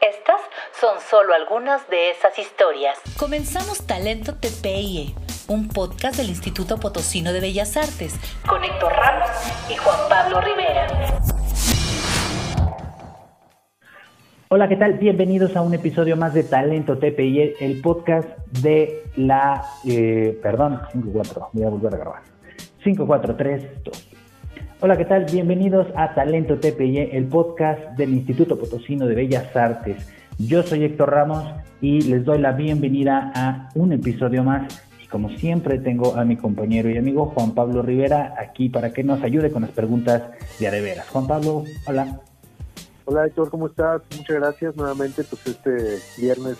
Estas son solo algunas de esas historias. Comenzamos Talento TPIE, un podcast del Instituto Potosino de Bellas Artes, con Héctor Ramos y Juan Pablo Rivera. Hola, ¿qué tal? Bienvenidos a un episodio más de Talento TPI, el podcast de la... Eh, perdón, 5-4, voy a volver a grabar. 5, 4, 3, 2. Hola, ¿qué tal? Bienvenidos a Talento TPI, el podcast del Instituto Potosino de Bellas Artes. Yo soy Héctor Ramos y les doy la bienvenida a un episodio más. Y como siempre tengo a mi compañero y amigo Juan Pablo Rivera aquí para que nos ayude con las preguntas de Adeveras. Juan Pablo, hola. Hola Héctor, ¿cómo estás? Muchas gracias nuevamente, pues este viernes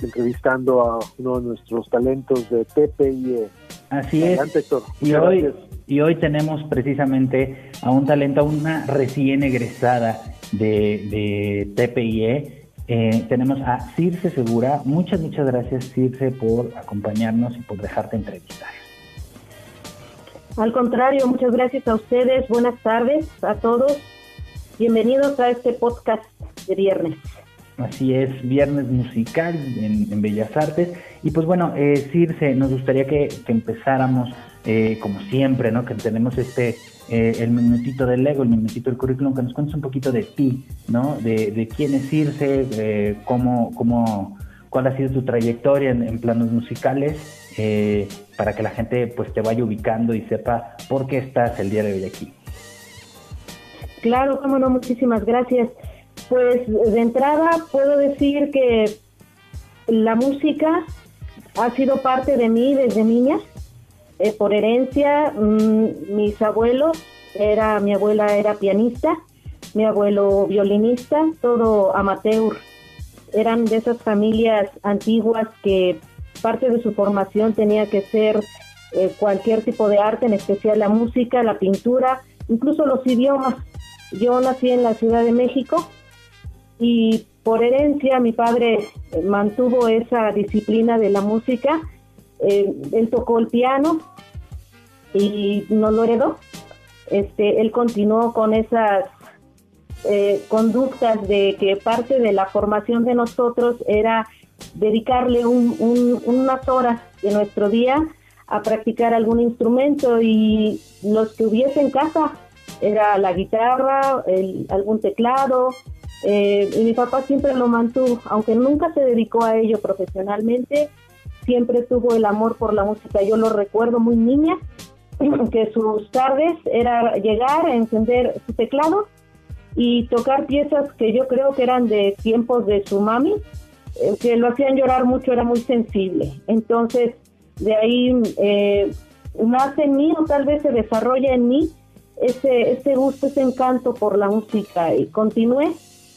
entrevistando a uno de nuestros talentos de TPIE. Así es. Héctor. Y hoy, y hoy tenemos precisamente a un talento, a una recién egresada de, de TPIE. Eh, tenemos a Circe Segura. Muchas, muchas gracias Circe por acompañarnos y por dejarte entrevistar. Al contrario, muchas gracias a ustedes. Buenas tardes a todos. Bienvenidos a este podcast de viernes. Así es, viernes musical en, Bellas Artes. Y pues bueno, eh, Circe, nos gustaría que, empezáramos, eh, como siempre, ¿no? Que tenemos este, eh, el minutito del Lego, el minutito del currículum, que nos cuentes un poquito de ti, ¿no? De, quién es Circe, eh, cómo, cómo, cuál ha sido tu trayectoria en, planos musicales, para que la gente pues te vaya ubicando y sepa por qué estás el día de hoy aquí. Claro, cómo no, muchísimas gracias. Pues de entrada puedo decir que la música ha sido parte de mí desde niña, eh, por herencia. Mm, mis abuelos, era, mi abuela era pianista, mi abuelo violinista, todo amateur. Eran de esas familias antiguas que parte de su formación tenía que ser eh, cualquier tipo de arte, en especial la música, la pintura, incluso los idiomas. Yo nací en la Ciudad de México y por herencia mi padre eh, mantuvo esa disciplina de la música. Eh, él tocó el piano y no lo heredó. Este, él continuó con esas eh, conductas de que parte de la formación de nosotros era dedicarle unas horas de nuestro día a practicar algún instrumento y los que hubiese en casa era la guitarra, algún teclado, eh, y mi papá siempre lo mantuvo, aunque nunca se dedicó a ello profesionalmente, siempre tuvo el amor por la música. Yo lo recuerdo muy niña, que sus tardes era llegar a encender su teclado y tocar piezas que yo creo que eran de tiempos de su mami, eh, que lo hacían llorar mucho, era muy sensible. Entonces, de ahí eh, nace en mí o tal vez se desarrolla en mí ese, ese gusto, ese encanto por la música y continué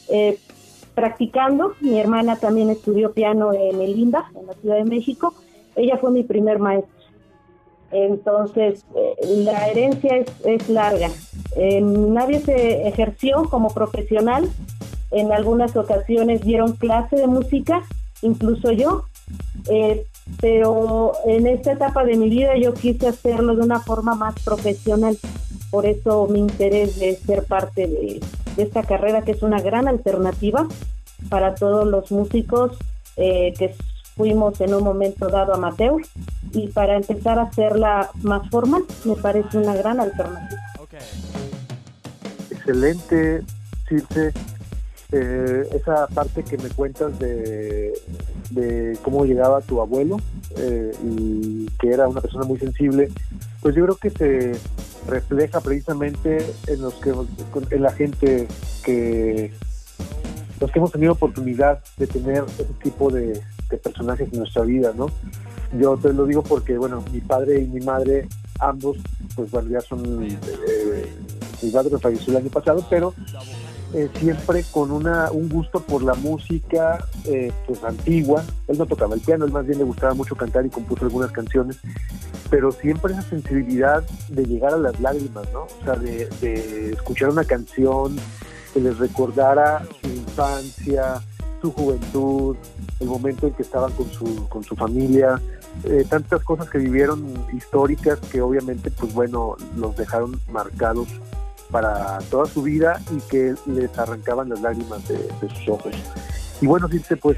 eh, practicando. Mi hermana también estudió piano en el Linda, en la Ciudad de México. Ella fue mi primer maestra. Entonces, eh, la herencia es, larga. Eh, nadie se ejerció como profesional. En algunas ocasiones dieron clase de música, incluso yo. pero en esta etapa de mi vida yo quise hacerlo de una forma más profesional. Por eso mi interés de ser parte de, esta carrera que es una gran alternativa para todos los músicos eh, que fuimos en un momento dado amateur y para empezar a hacerla más formal me parece una gran alternativa. Excelente, Circe. Eh, esa parte que me cuentas de, de cómo llegaba tu abuelo eh, y que era una persona muy sensible, pues yo creo que se refleja precisamente en los que en la gente que los que hemos tenido oportunidad de tener ese tipo de, personajes en nuestra vida, ¿no? Yo te lo digo porque, bueno, mi padre y mi madre, ambos, pues bueno, ya son, eh, mi padre falleció el año pasado, pero eh, siempre con una, un gusto por la música eh, pues antigua. Él no tocaba el piano, él más bien le gustaba mucho cantar y compuso algunas canciones, pero siempre esa sensibilidad de llegar a las lágrimas, ¿no? O sea, de, de escuchar una canción que les recordara su infancia, su juventud, el momento en que estaban con su, con su familia, eh, tantas cosas que vivieron históricas que obviamente, pues bueno, los dejaron marcados para toda su vida y que les arrancaban las lágrimas de, sus ojos. Y bueno, dice, pues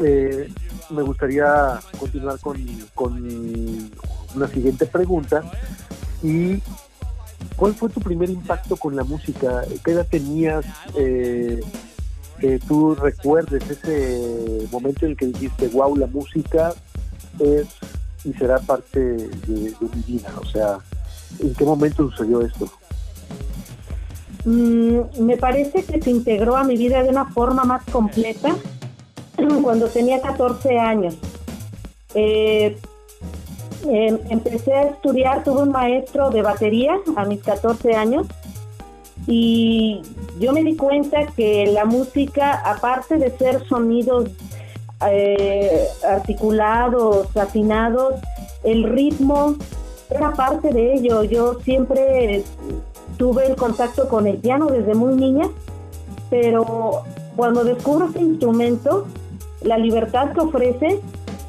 eh, me gustaría continuar con, una siguiente pregunta y ¿cuál fue tu primer impacto con la música? ¿Qué edad tenías? Eh, que tú recuerdes ese momento en el que dijiste, wow, la música es y será parte de, mi vida. O sea, ¿en qué momento sucedió esto? Mm, me parece que se integró a mi vida de una forma más completa cuando tenía 14 años. Eh, em, empecé a estudiar, tuve un maestro de batería a mis 14 años y yo me di cuenta que la música, aparte de ser sonidos eh, articulados, afinados, el ritmo era parte de ello. Yo siempre tuve el contacto con el piano desde muy niña, pero cuando descubro este instrumento, la libertad que ofrece,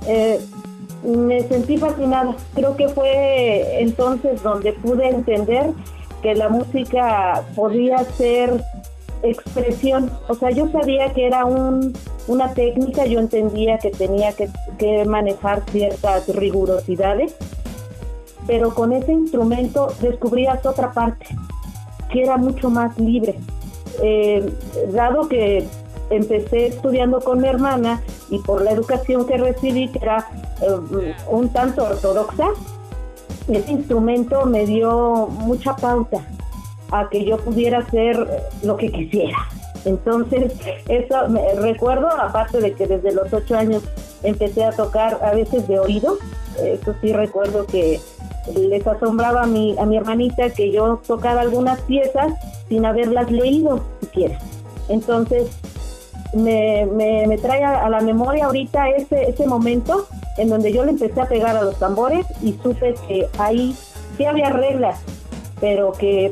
eh, me sentí fascinada. Creo que fue entonces donde pude entender que la música podía ser expresión. O sea, yo sabía que era un, una técnica, yo entendía que tenía que, manejar ciertas rigurosidades, pero con ese instrumento descubrías otra parte, que era mucho más libre. Eh, dado que empecé estudiando con mi hermana y por la educación que recibí, que era eh, un tanto ortodoxa, ese instrumento me dio mucha pauta a que yo pudiera hacer lo que quisiera. Entonces, eso me recuerdo, aparte de que desde los ocho años empecé a tocar a veces de oído, eso sí recuerdo que les asombraba a mi, a mi hermanita que yo tocara algunas piezas sin haberlas leído siquiera. Entonces, me, me, trae a, la memoria ahorita ese, ese momento en donde yo le empecé a pegar a los tambores y supe que ahí sí había reglas, pero que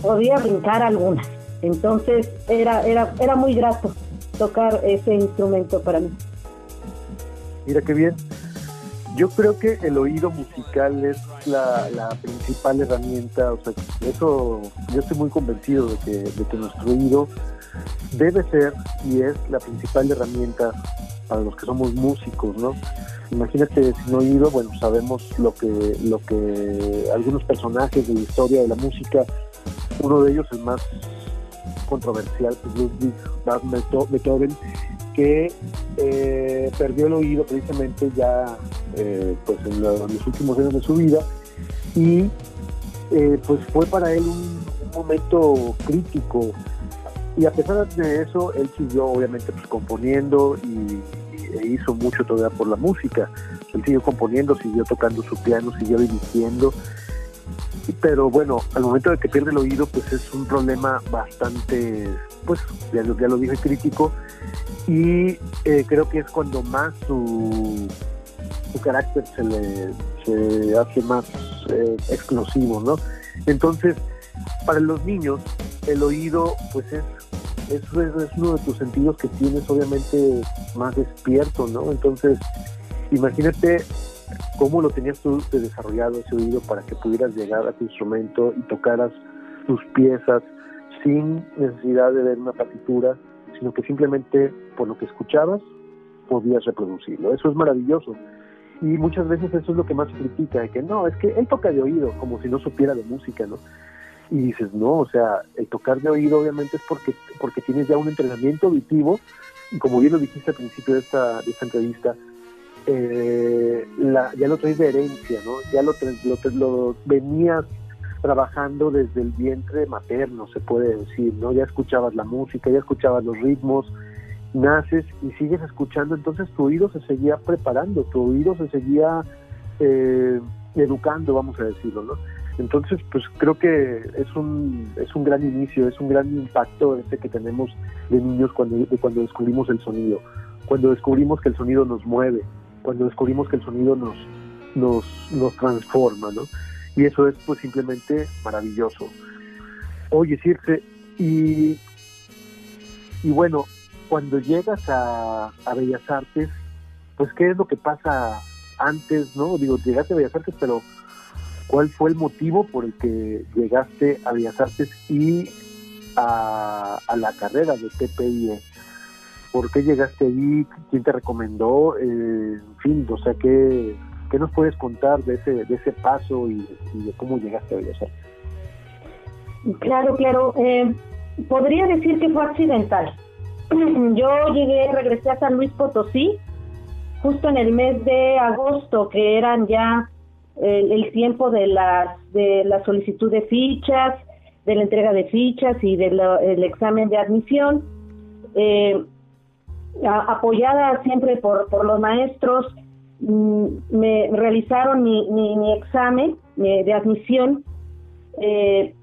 podía brincar algunas. Entonces era, era, era muy grato tocar ese instrumento para mí. Mira qué bien. Yo creo que el oído musical es la, principal herramienta, o sea, eso yo estoy muy convencido de que, nuestro oído debe ser y es la principal herramienta para los que somos músicos, ¿no? Imagínate sin oído, bueno, sabemos lo que, lo que algunos personajes de la historia de la música, uno de ellos el más controversial, pues Ludwig van Beethoven, que eh, perdió el oído precisamente ya eh, pues en, los últimos años de su vida y eh, pues fue para él un, momento crítico y a pesar de eso, él siguió obviamente pues componiendo y, e hizo mucho todavía por la música. Él siguió componiendo, siguió tocando su piano, siguió dirigiendo. Pero bueno, al momento de que pierde el oído, pues es un problema bastante, pues ya, ya lo dije, crítico. Y eh, creo que es cuando más su, su carácter se le se hace más eh, explosivo, ¿no? Entonces, para los niños, el oído, pues es eso es, uno de tus sentidos que tienes obviamente más despierto, ¿no? Entonces, imagínate cómo lo tenías tú desarrollado ese oído para que pudieras llegar a tu instrumento y tocaras tus piezas sin necesidad de ver una partitura, sino que simplemente por lo que escuchabas podías reproducirlo. Eso es maravilloso. Y muchas veces eso es lo que más se critica, de que no, es que él toca de oído, como si no supiera de música, ¿no? y dices, no, o sea, el tocar de oído obviamente es porque, porque tienes ya un entrenamiento auditivo y como bien lo dijiste al principio de esta, de esta entrevista, eh, la, ya lo traes de herencia, ¿no? Ya lo, lo, lo venías trabajando desde el vientre materno, se puede decir, ¿no? Ya escuchabas la música, ya escuchabas los ritmos, naces y sigues escuchando, entonces tu oído se seguía preparando, tu oído se seguía eh, educando, vamos a decirlo, ¿no? Entonces, pues creo que es un, es un gran inicio, es un gran impacto ese que tenemos de niños cuando, cuando descubrimos el sonido, cuando descubrimos que el sonido nos mueve, cuando descubrimos que el sonido nos, nos, nos transforma, ¿no? Y eso es pues simplemente maravilloso. Oye, Circe, y, y bueno, cuando llegas a, a Bellas Artes, pues qué es lo que pasa antes, ¿no? Digo, llegaste a Bellas Artes, pero ¿cuál fue el motivo por el que llegaste a Bellas Artes y a, a la carrera de TPIE? ¿Por qué llegaste ahí? ¿Quién te recomendó? Eh, en fin, o sea, ¿qué, ¿qué nos puedes contar de ese, de ese paso y, de cómo llegaste a Bellas Artes? Claro, claro. Eh, podría decir que fue accidental. Yo llegué, regresé a San Luis Potosí justo en el mes de agosto, que eran ya el, tiempo de la, de la solicitud de fichas, de la entrega de fichas y del examen de admisión. Eh, apoyada siempre por, por los maestros, me realizaron mi, mi, mi examen eh, de admisión eh,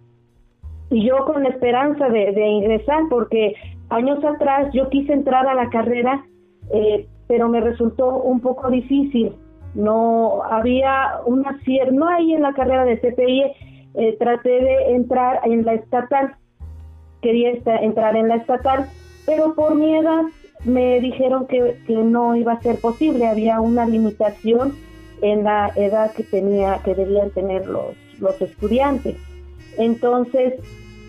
y yo con la esperanza de, ingresar, porque años atrás yo quise entrar a la carrera, eh, pero me resultó un poco difícil. No había una no hay en la carrera de CPI, eh, traté de entrar en la estatal, quería entrar en la estatal, pero por mi edad me dijeron que, que no iba a ser posible, había una limitación en la edad que tenía, que debían tener los, los estudiantes. Entonces,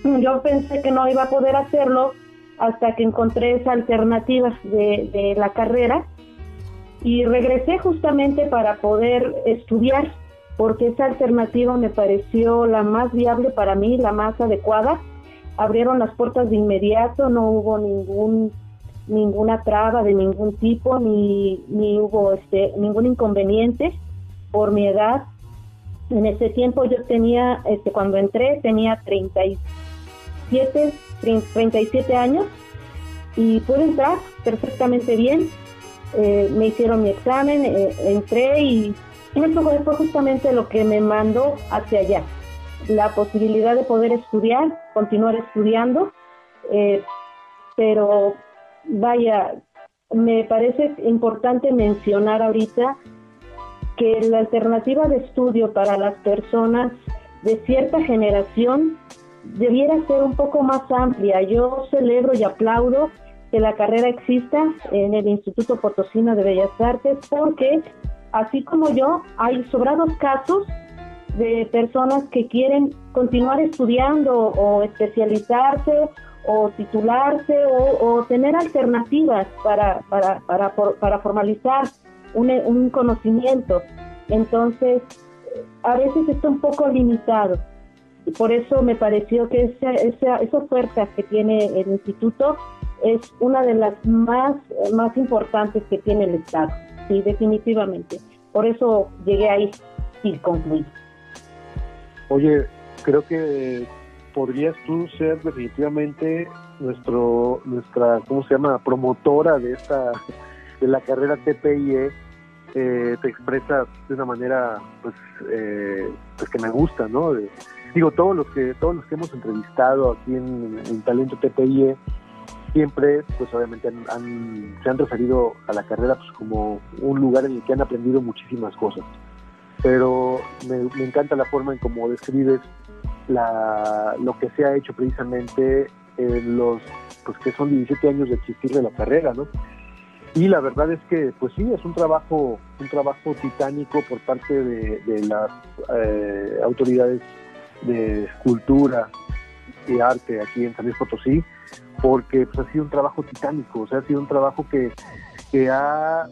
yo pensé que no iba a poder hacerlo hasta que encontré esa alternativa de, de la carrera y regresé justamente para poder estudiar, porque esa alternativa me pareció la más viable para mí, la más adecuada. Abrieron las puertas de inmediato, no hubo ningún ninguna traba de ningún tipo ni, ni hubo este ningún inconveniente por mi edad. En ese tiempo yo tenía este cuando entré tenía 37 37 años y pude entrar perfectamente bien. Eh, me hicieron mi examen eh, entré y eso fue justamente lo que me mandó hacia allá. La posibilidad de poder estudiar continuar estudiando eh, pero vaya, me parece importante mencionar ahorita que la alternativa de estudio para las personas de cierta generación debiera ser un poco más amplia. Yo celebro y aplaudo que la carrera exista en el Instituto Potosino de Bellas Artes porque, así como yo, hay sobrados casos de personas que quieren continuar estudiando o especializarse o titularse o, tener alternativas para, para, para, para formalizar un, un, conocimiento. Entonces, a veces está un poco limitado. Y por eso me pareció que esa, esa, esa oferta que tiene el instituto es una de las más, más importantes que tiene el Estado. Sí, definitivamente. Por eso llegué ahí y concluí. Oye, creo que podrías tú ser definitivamente nuestro nuestra cómo se llama promotora de esta de la carrera TPIE eh, te expresas de una manera pues eh, pues que me gusta no de, digo todos los que todos los que hemos entrevistado aquí en, en talento TPIE siempre pues obviamente se han referido a la carrera pues como un lugar en el que han aprendido muchísimas cosas. Pero me, me encanta la forma en cómo describes la, lo que se ha hecho precisamente en los, pues que son 17 años de existir de la carrera, ¿no? Y la verdad es que, pues sí, es un trabajo, un trabajo titánico por parte de, de las eh, autoridades de cultura y arte aquí en San Luis Potosí, porque pues, ha sido un trabajo titánico, o sea, ha sido un trabajo que, que ha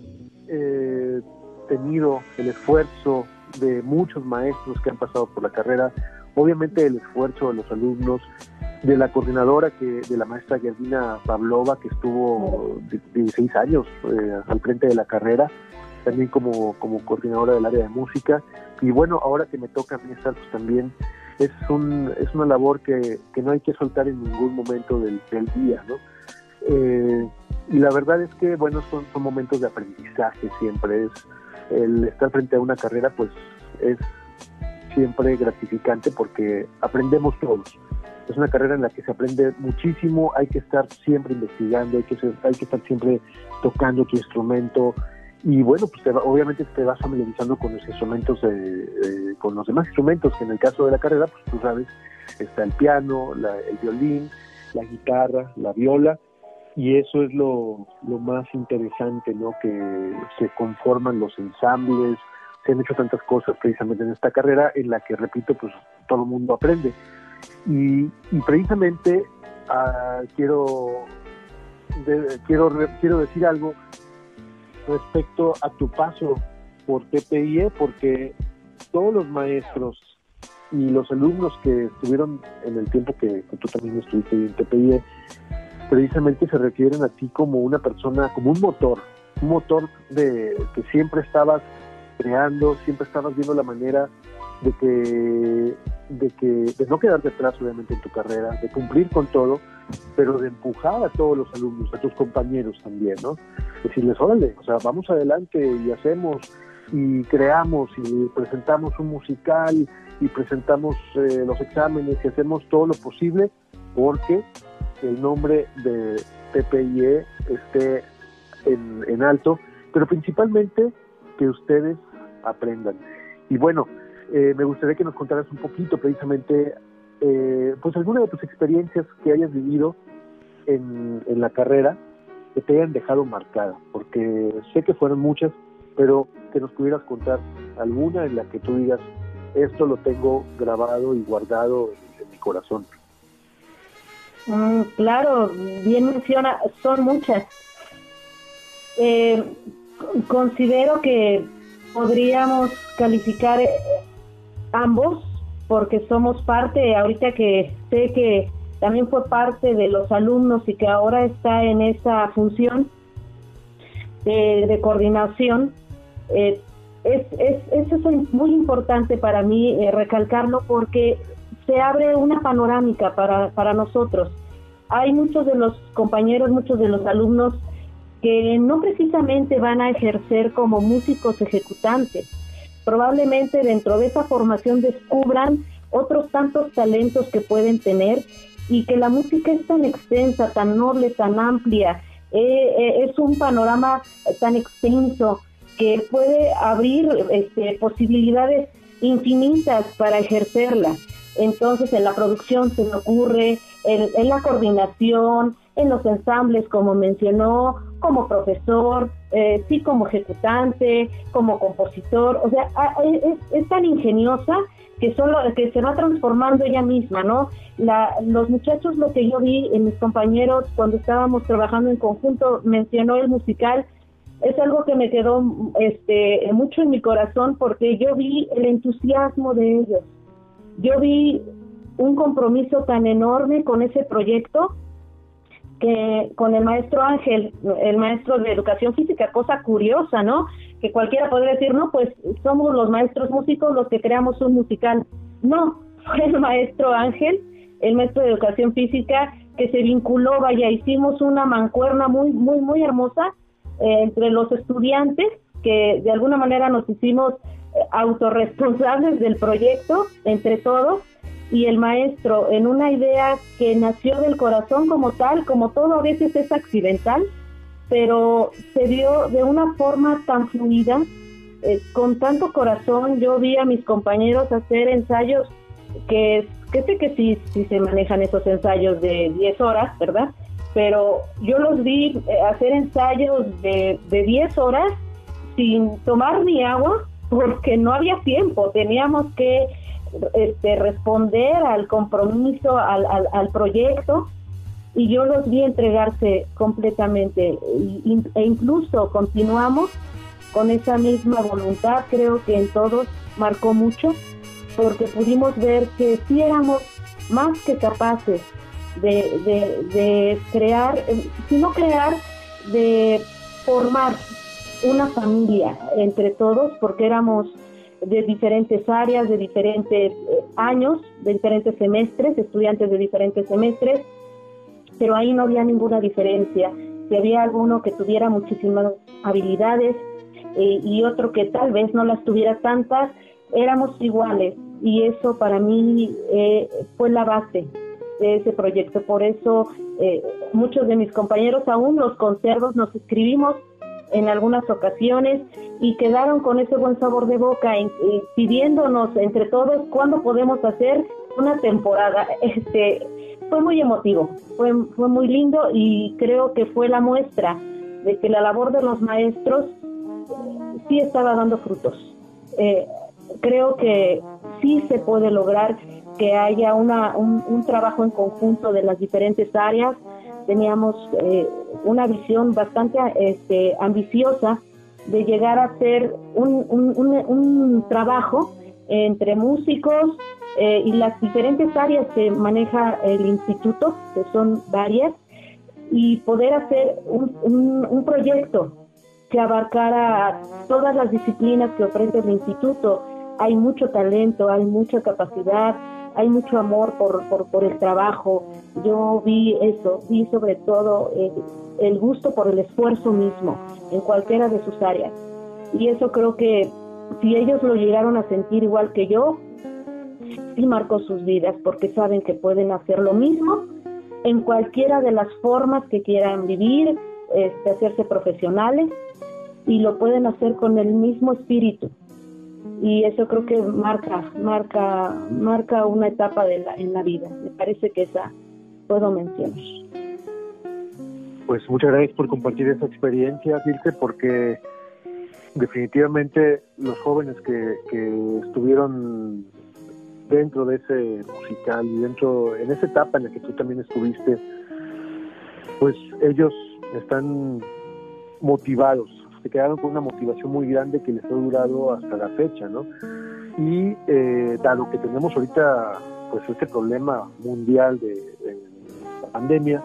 eh, tenido el esfuerzo de muchos maestros que han pasado por la carrera, obviamente el esfuerzo de los alumnos, de la coordinadora que de la maestra Gerdina Pavlova que estuvo 16 años eh, al frente de la carrera también como, como coordinadora del área de música. Y bueno ahora que me toca a mí estar pues también es un es una labor que, que no hay que soltar en ningún momento del, del día no eh, y la verdad es que bueno son, son momentos de aprendizaje siempre. Es el estar frente a una carrera pues es siempre gratificante porque aprendemos todos. Es una carrera en la que se aprende muchísimo, hay que estar siempre investigando, hay que, hay que estar siempre tocando tu instrumento y bueno, pues obviamente te vas familiarizando con los instrumentos, con los demás instrumentos, que en el caso de la carrera, pues tú sabes, está el piano, el violín, la guitarra, la viola, y eso es lo, lo más interesante, ¿no? Que se conforman los ensambles, se han hecho tantas cosas precisamente en esta carrera en la que, repito, pues todo el mundo aprende. Y, precisamente ah, quiero, quiero, quiero decir algo respecto a tu paso por TPIE, porque todos los maestros y los alumnos que estuvieron en el tiempo que, tú también estuviste en TPIE, precisamente se refieren a ti como una persona, como un motor, un motor de que siempre estabas creando, siempre estabas viendo la manera de que, de que, de no quedarte atrás obviamente en tu carrera, de cumplir con todo, pero de empujar a todos los alumnos, a tus compañeros también, ¿no? Decirles, órale, o sea, vamos adelante y hacemos y creamos y presentamos un musical y presentamos eh, los exámenes y hacemos todo lo posible porque el nombre de PPIE esté en, en alto, pero principalmente que ustedes aprendan. Y bueno, eh, me gustaría que nos contaras un poquito precisamente, eh, pues alguna de tus experiencias que hayas vivido en, en la carrera que te hayan dejado marcada, porque sé que fueron muchas, pero que nos pudieras contar alguna en la que tú digas, esto lo tengo grabado y guardado en, mi corazón. Mm, claro, bien menciona, son muchas. Eh, considero que podríamos calificar eh, ambos porque somos parte, ahorita que sé que también fue parte de los alumnos y que ahora está en esa función de, coordinación, eh, es, es, eso es muy importante para mí eh, recalcarlo porque se abre una panorámica para, para nosotros. Hay muchos de los compañeros, muchos de los alumnos que no precisamente van a ejercer como músicos ejecutantes. Probablemente dentro de esa formación descubran otros tantos talentos que pueden tener y que la música es tan extensa, tan noble, tan amplia, eh, eh, es un panorama tan extenso que puede abrir este, posibilidades infinitas para ejercerla. Entonces en la producción se me ocurre, en la coordinación, en los ensambles, como mencionó, como profesor, eh, sí como ejecutante, como compositor, o sea, es, tan ingeniosa que solo que se va transformando ella misma, ¿no? La, los muchachos, lo que yo vi en mis compañeros cuando estábamos trabajando en conjunto, mencionó el musical, es algo que me quedó este mucho en mi corazón porque yo vi el entusiasmo de ellos. Yo vi un compromiso tan enorme con ese proyecto que con el maestro Ángel, el maestro de educación física, cosa curiosa, ¿no? Que cualquiera podría decir, no, pues somos los maestros músicos los que creamos un musical. No, fue el maestro Ángel, el maestro de educación física, que se vinculó, vaya, hicimos una mancuerna muy, muy, muy hermosa eh, entre los estudiantes, que de alguna manera nos hicimos eh, autorresponsables del proyecto, entre todos, y el maestro en una idea que nació del corazón como tal, como todo a veces es accidental, pero se dio de una forma tan fluida, eh, con tanto corazón. Yo vi a mis compañeros hacer ensayos que, que sé que sí, sí se manejan esos ensayos de 10 horas, ¿verdad? Pero yo los vi eh, hacer ensayos de, de 10 horas sin tomar ni agua porque no había tiempo, teníamos que este, responder al compromiso, al, al, proyecto, y yo los vi entregarse completamente. E incluso continuamos con esa misma voluntad, creo que en todos marcó mucho, porque pudimos ver que sí éramos más que capaces de, de, de crear, si no crear, de formar una familia entre todos, porque éramos de diferentes áreas, de diferentes eh, años, de diferentes semestres, estudiantes de diferentes semestres, pero ahí no había ninguna diferencia. Si había alguno que tuviera muchísimas habilidades eh, y otro que tal vez no las tuviera tantas, éramos iguales, y eso para mí eh, fue la base de ese proyecto. Por eso eh, muchos de mis compañeros aún los conservos nos escribimos en algunas ocasiones y quedaron con ese buen sabor de boca pidiéndonos entre todos cuándo podemos hacer una temporada. Este fue muy emotivo, fue, fue muy lindo y creo que fue la muestra de que la labor de los maestros sí estaba dando frutos. Eh, creo que sí se puede lograr que haya una, un, trabajo en conjunto de las diferentes áreas. Teníamos eh, una visión bastante este, ambiciosa de llegar a hacer un, un, trabajo entre músicos eh, y las diferentes áreas que maneja el instituto, que son varias, y poder hacer un, proyecto que abarcara todas las disciplinas que ofrece el instituto. Hay mucho talento, hay mucha capacidad, hay mucho amor por, por, el trabajo. Yo vi eso, vi sobre todo el, el gusto por el esfuerzo mismo en cualquiera de sus áreas. Y eso creo que si ellos lo llegaron a sentir igual que yo, sí marcó sus vidas porque saben que pueden hacer lo mismo en cualquiera de las formas que quieran vivir, este, hacerse profesionales y lo pueden hacer con el mismo espíritu. Y eso creo que marca, marca, marca una etapa de la, en la vida. Me parece que esa puedo mencionar. Pues muchas gracias por compartir esa experiencia, Dilce, porque definitivamente los jóvenes que, que estuvieron dentro de ese musical y dentro, en esa etapa en la que tú también estuviste, pues ellos están motivados, se quedaron con una motivación muy grande que les ha durado hasta la fecha, ¿no? Y eh, dado que tenemos ahorita pues este problema mundial de, pandemia,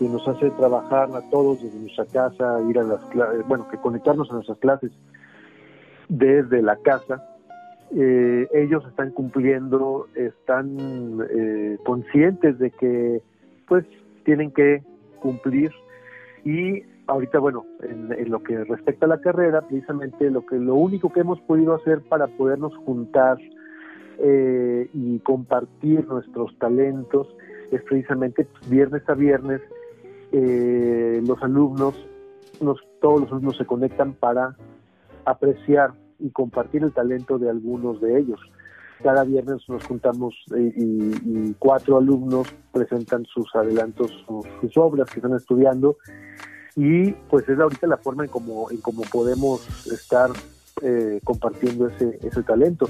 que nos hace trabajar a todos desde nuestra casa, ir a las clases, bueno, que conectarnos a nuestras clases desde la casa, eh, ellos están cumpliendo, están eh, conscientes de que pues tienen que cumplir y ahorita bueno en, lo que respecta a la carrera precisamente lo que lo único que hemos podido hacer para podernos juntar eh, y compartir nuestros talentos es precisamente pues, viernes a viernes los alumnos nos, todos los alumnos se conectan para apreciar y compartir el talento de algunos de ellos. Cada viernes nos juntamos eh, y, cuatro alumnos presentan sus adelantos, sus, obras que están estudiando y pues es ahorita la forma en cómo en cómo podemos estar eh, compartiendo ese, ese talento.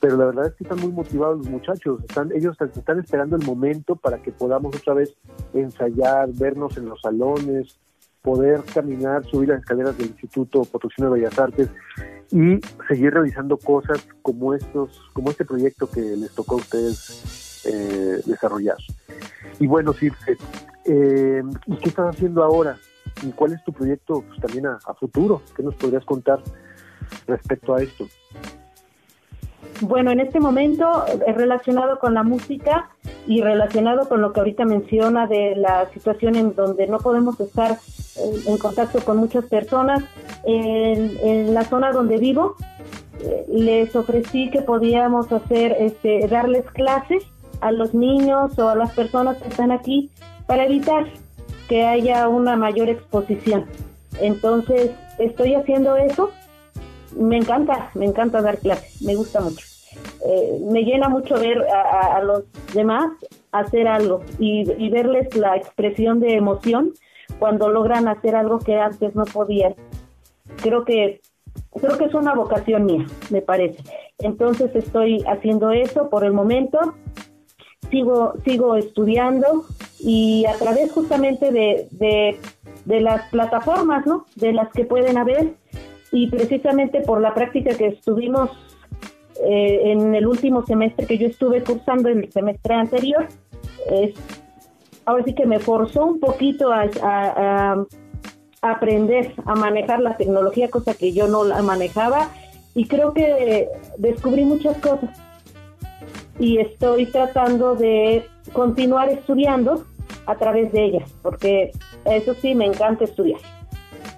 Pero la verdad es que están muy motivados los muchachos, están, ellos están esperando el momento para que podamos otra vez ensayar, vernos en los salones, poder caminar, subir las escaleras del Instituto Potosino de Bellas Artes y seguir realizando cosas como estos, como este proyecto que les tocó a ustedes eh, desarrollar. Y bueno, Circe, eh, ¿qué estás haciendo ahora? ¿Y cuál es tu proyecto pues, también a, futuro? ¿Qué nos podrías contar respecto a esto? Bueno, en este momento es relacionado con la música y relacionado con lo que ahorita menciona de la situación en donde no podemos estar eh, en, contacto con muchas personas. En, la zona donde vivo, eh, les ofrecí que podíamos hacer, este, darles clases a los niños o a las personas que están aquí para evitar que haya una mayor exposición. Entonces, estoy haciendo eso me encanta, me encanta dar clases, me gusta mucho. Eh, me llena mucho ver a, los demás hacer algo y, y, verles la expresión de emoción cuando logran hacer algo que antes no podían. Creo que creo que es una vocación mía, me parece. Entonces estoy haciendo eso por el momento. Sigo sigo estudiando y a través justamente de, de, las plataformas, ¿no? De las que pueden haber y precisamente por la práctica que estuvimos eh, en el último semestre que yo estuve cursando en el semestre anterior, es, ahora sí que me forzó un poquito a, aprender a manejar la tecnología, cosa que yo no la manejaba, y creo que descubrí muchas cosas. Y estoy tratando de continuar estudiando a través de ellas, porque eso sí, me encanta estudiar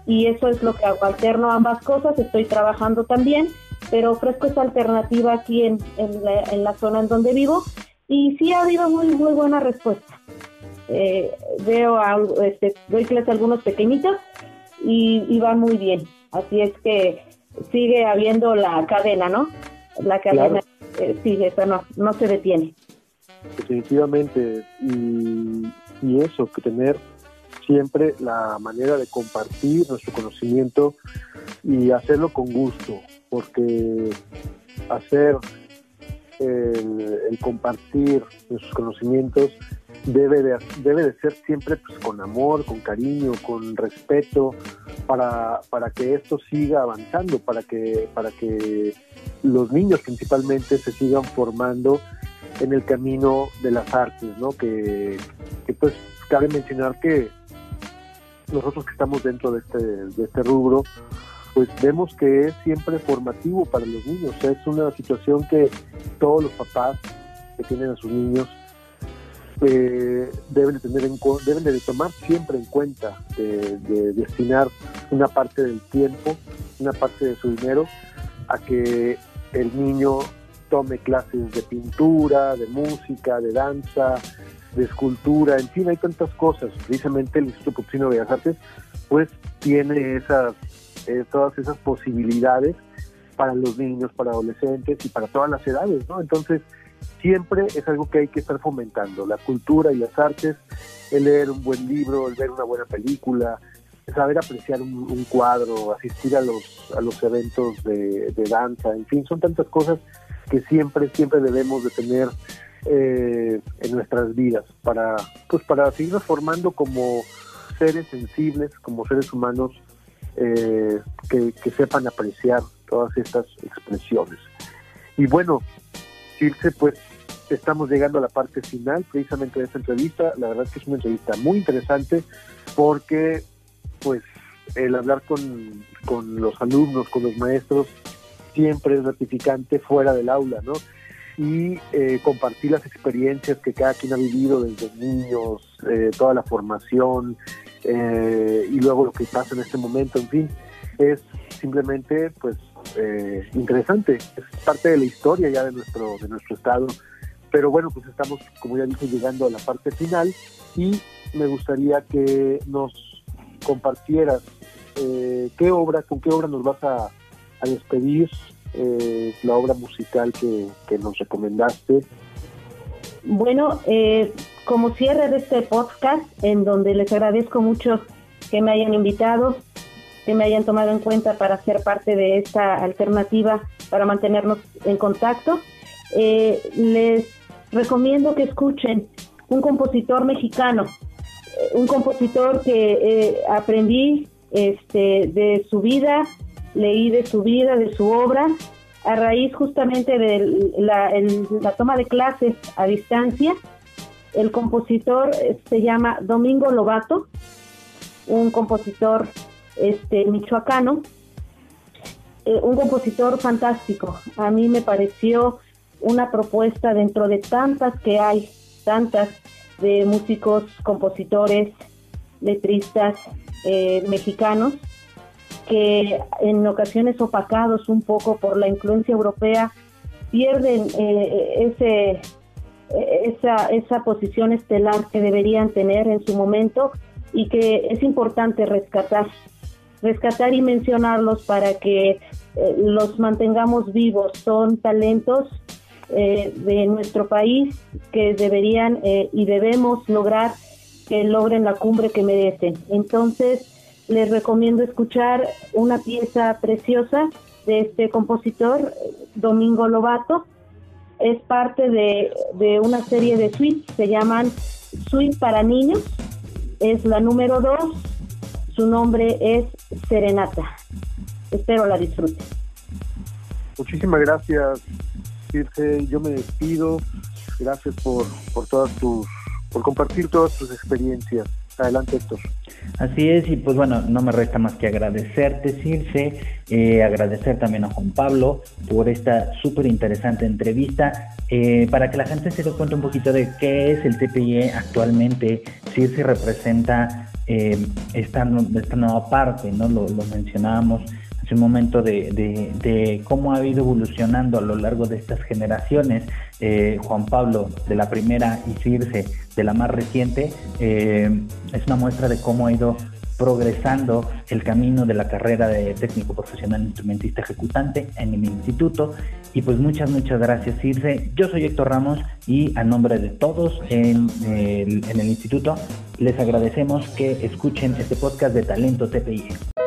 y eso es lo que hago, alterno ambas cosas, estoy trabajando también pero ofrezco esa alternativa aquí en, en, la, zona en donde vivo y sí ha habido muy, muy buena respuesta. Eh, veo, este, doy clase a algunos pequeñitos y, y van muy bien. Así es que sigue habiendo la cadena, ¿no? La cadena, eh, sí, eso no, no se detiene. Definitivamente, y, y eso, que tener siempre la manera de compartir nuestro conocimiento y hacerlo con gusto, porque hacer el, compartir nuestros conocimientos debe de, debe de ser siempre pues, con amor, con cariño, con respeto, para, para que esto siga avanzando, para que, para que los niños principalmente se sigan formando en el camino de las artes, ¿no? Que, pues cabe mencionar que nosotros que estamos dentro de este, de este rubro, pues vemos que es siempre formativo para los niños. es una situación que todos los papás que tienen a sus niños eh, deben de tener en, deben de tomar siempre en cuenta de, destinar una parte del tiempo, una parte de su dinero a que el niño tome clases de pintura, de música, de danza, de escultura, en fin, hay tantas cosas. Precisamente el Instituto Potosino de Bellas Artes, pues tiene esas, eh, todas esas posibilidades para los niños, para adolescentes y para todas las edades, ¿no? Entonces, siempre es algo que hay que estar fomentando, la cultura y las artes, el leer un buen libro, el ver una buena película, saber apreciar un, cuadro, asistir a los, a los eventos de, de danza, en fin, son tantas cosas que siempre, siempre debemos de tener eh, en nuestras vidas para pues para seguirnos formando como seres sensibles como seres humanos eh, que, sepan apreciar todas estas expresiones. Y bueno Circe pues estamos llegando a la parte final precisamente de esta entrevista. La verdad es que es una entrevista muy interesante porque pues el hablar con, con los alumnos con los maestros siempre es gratificante fuera del aula no y eh, compartir las experiencias que cada quien ha vivido desde niños, eh, toda la formación eh, y luego lo que pasa en este momento, en fin, es simplemente pues interesante, es parte de la historia ya de nuestro, de nuestro estado, pero bueno, pues estamos, como ya dije, llegando a la parte final y me gustaría que nos compartieras qué obra, con qué obra nos vas a, a despedir eh, la obra musical que, nos recomendaste. Bueno, eh, como cierre de este podcast, en donde les agradezco mucho que me hayan invitado, que me hayan tomado en cuenta para ser parte de esta alternativa para mantenernos en contacto, eh, les recomiendo que escuchen un compositor mexicano, un compositor que aprendí este, de su vida, leí de su vida, de su obra, a raíz justamente de la, toma de clases a distancia. El compositor eh, se llama Domingo Lobato, un compositor este, michoacano, eh, un compositor fantástico. A mí me pareció una propuesta dentro de tantas que hay, tantas de músicos, compositores, letristas eh, mexicanos, que en ocasiones opacados un poco por la influencia europea pierden eh, ese esa, esa posición estelar que deberían tener en su momento y que es importante rescatar rescatar y mencionarlos para que eh, los mantengamos vivos. Son talentos eh, de nuestro país que deberían y debemos lograr que logren la cumbre que merecen. Entonces les recomiendo escuchar una pieza preciosa de este compositor, Domingo Lobato. Es parte de, una serie de suites, se llaman Suite para Niños. Es la número dos. Su nombre es Serenata. Espero la disfruten. Muchísimas gracias, Circe. Yo me despido. Gracias por, por todas tus, por compartir todas tus experiencias. Adelante, Héctor. Así es, y pues bueno, no me resta más que agradecerte, Circe, eh, agradecer también a Juan Pablo por esta súper interesante entrevista. Eh, para que la gente se dé cuenta un poquito de qué es el TPIE actualmente, Circe representa eh, esta, esta nueva parte, ¿no? Lo, lo mencionábamos es un momento de, de, cómo ha ido evolucionando a lo largo de estas generaciones. Eh, Juan Pablo de la primera y Circe de la más reciente, eh, es una muestra de cómo ha ido progresando el camino de la carrera de técnico profesional instrumentista ejecutante en el instituto. Y pues muchas, muchas gracias, Circe. Yo soy Héctor Ramos y a nombre de todos en el, en el instituto les agradecemos que escuchen este podcast de Talento TPI.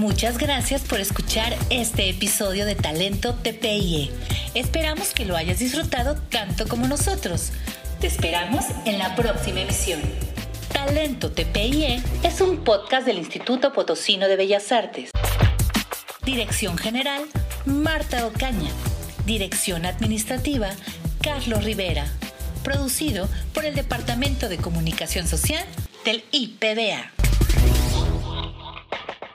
Muchas gracias por escuchar este episodio de Talento TPIE. Esperamos que lo hayas disfrutado tanto como nosotros. Te esperamos en la próxima emisión. Talento TPIE es un podcast del Instituto Potosino de Bellas Artes. Dirección General, Marta Ocaña. Dirección Administrativa, Carlos Rivera. Producido por el Departamento de Comunicación Social del IPBA.